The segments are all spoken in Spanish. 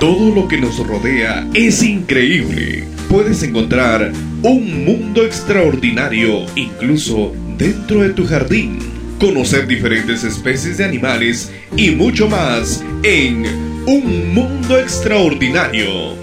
Todo lo que nos rodea es increíble. Puedes encontrar un mundo extraordinario incluso dentro de tu jardín. Conocer diferentes especies de animales y mucho más en Un Mundo Extraordinario.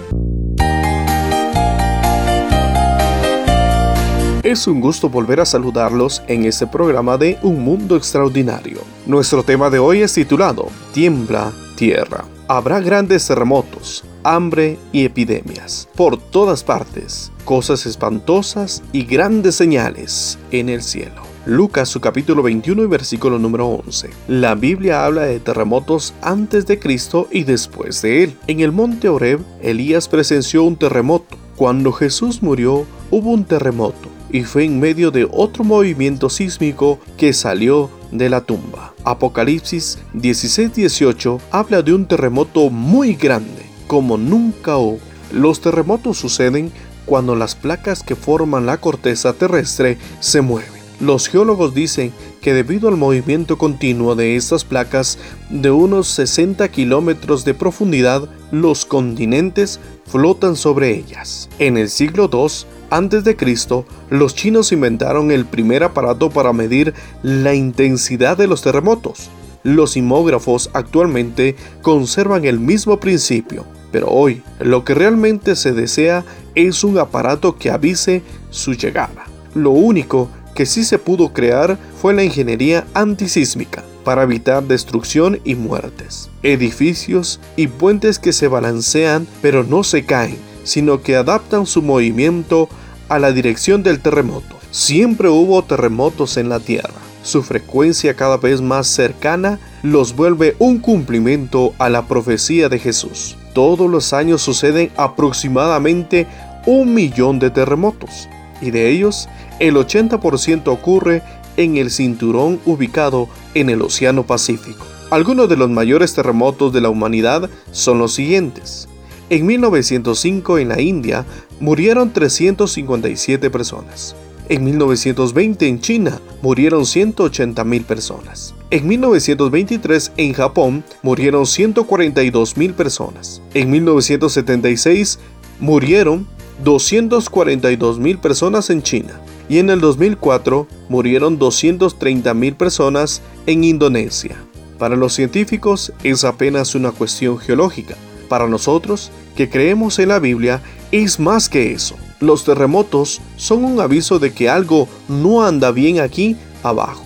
Es un gusto volver a saludarlos en este programa de Un Mundo Extraordinario. Nuestro tema de hoy es titulado Tiembla Tierra habrá grandes terremotos, hambre y epidemias por todas partes, cosas espantosas y grandes señales en el cielo. Lucas su capítulo 21 y versículo número 11. La Biblia habla de terremotos antes de Cristo y después de él. En el monte Oreb, Elías presenció un terremoto. Cuando Jesús murió, hubo un terremoto y fue en medio de otro movimiento sísmico que salió de la tumba. Apocalipsis 16:18 habla de un terremoto muy grande, como nunca hubo. Los terremotos suceden cuando las placas que forman la corteza terrestre se mueven. Los geólogos dicen que debido al movimiento continuo de estas placas de unos 60 kilómetros de profundidad, los continentes flotan sobre ellas. En el siglo II, antes de Cristo, los chinos inventaron el primer aparato para medir la intensidad de los terremotos. Los sismógrafos actualmente conservan el mismo principio, pero hoy lo que realmente se desea es un aparato que avise su llegada. Lo único que sí se pudo crear fue la ingeniería antisísmica para evitar destrucción y muertes. Edificios y puentes que se balancean pero no se caen sino que adaptan su movimiento a la dirección del terremoto. Siempre hubo terremotos en la Tierra. Su frecuencia cada vez más cercana los vuelve un cumplimiento a la profecía de Jesús. Todos los años suceden aproximadamente un millón de terremotos, y de ellos el 80% ocurre en el cinturón ubicado en el Océano Pacífico. Algunos de los mayores terremotos de la humanidad son los siguientes. En 1905 en la India murieron 357 personas. En 1920 en China murieron 180.000 personas. En 1923 en Japón murieron 142.000 personas. En 1976 murieron 242.000 personas en China. Y en el 2004 murieron 230.000 personas en Indonesia. Para los científicos es apenas una cuestión geológica para nosotros, que creemos en la Biblia, es más que eso. Los terremotos son un aviso de que algo no anda bien aquí abajo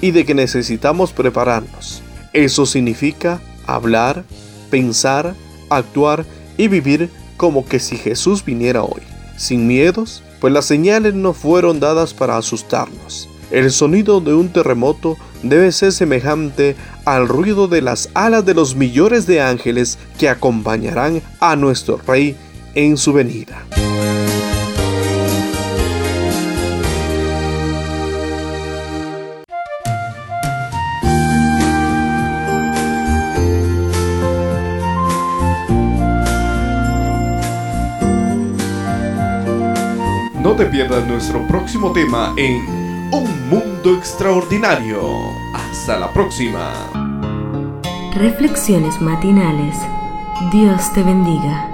y de que necesitamos prepararnos. Eso significa hablar, pensar, actuar y vivir como que si Jesús viniera hoy, sin miedos, pues las señales no fueron dadas para asustarnos. El sonido de un terremoto debe ser semejante al ruido de las alas de los millones de ángeles que acompañarán a nuestro Rey en su venida. No te pierdas nuestro próximo tema en un mundo extraordinario. Hasta la próxima. Reflexiones matinales. Dios te bendiga.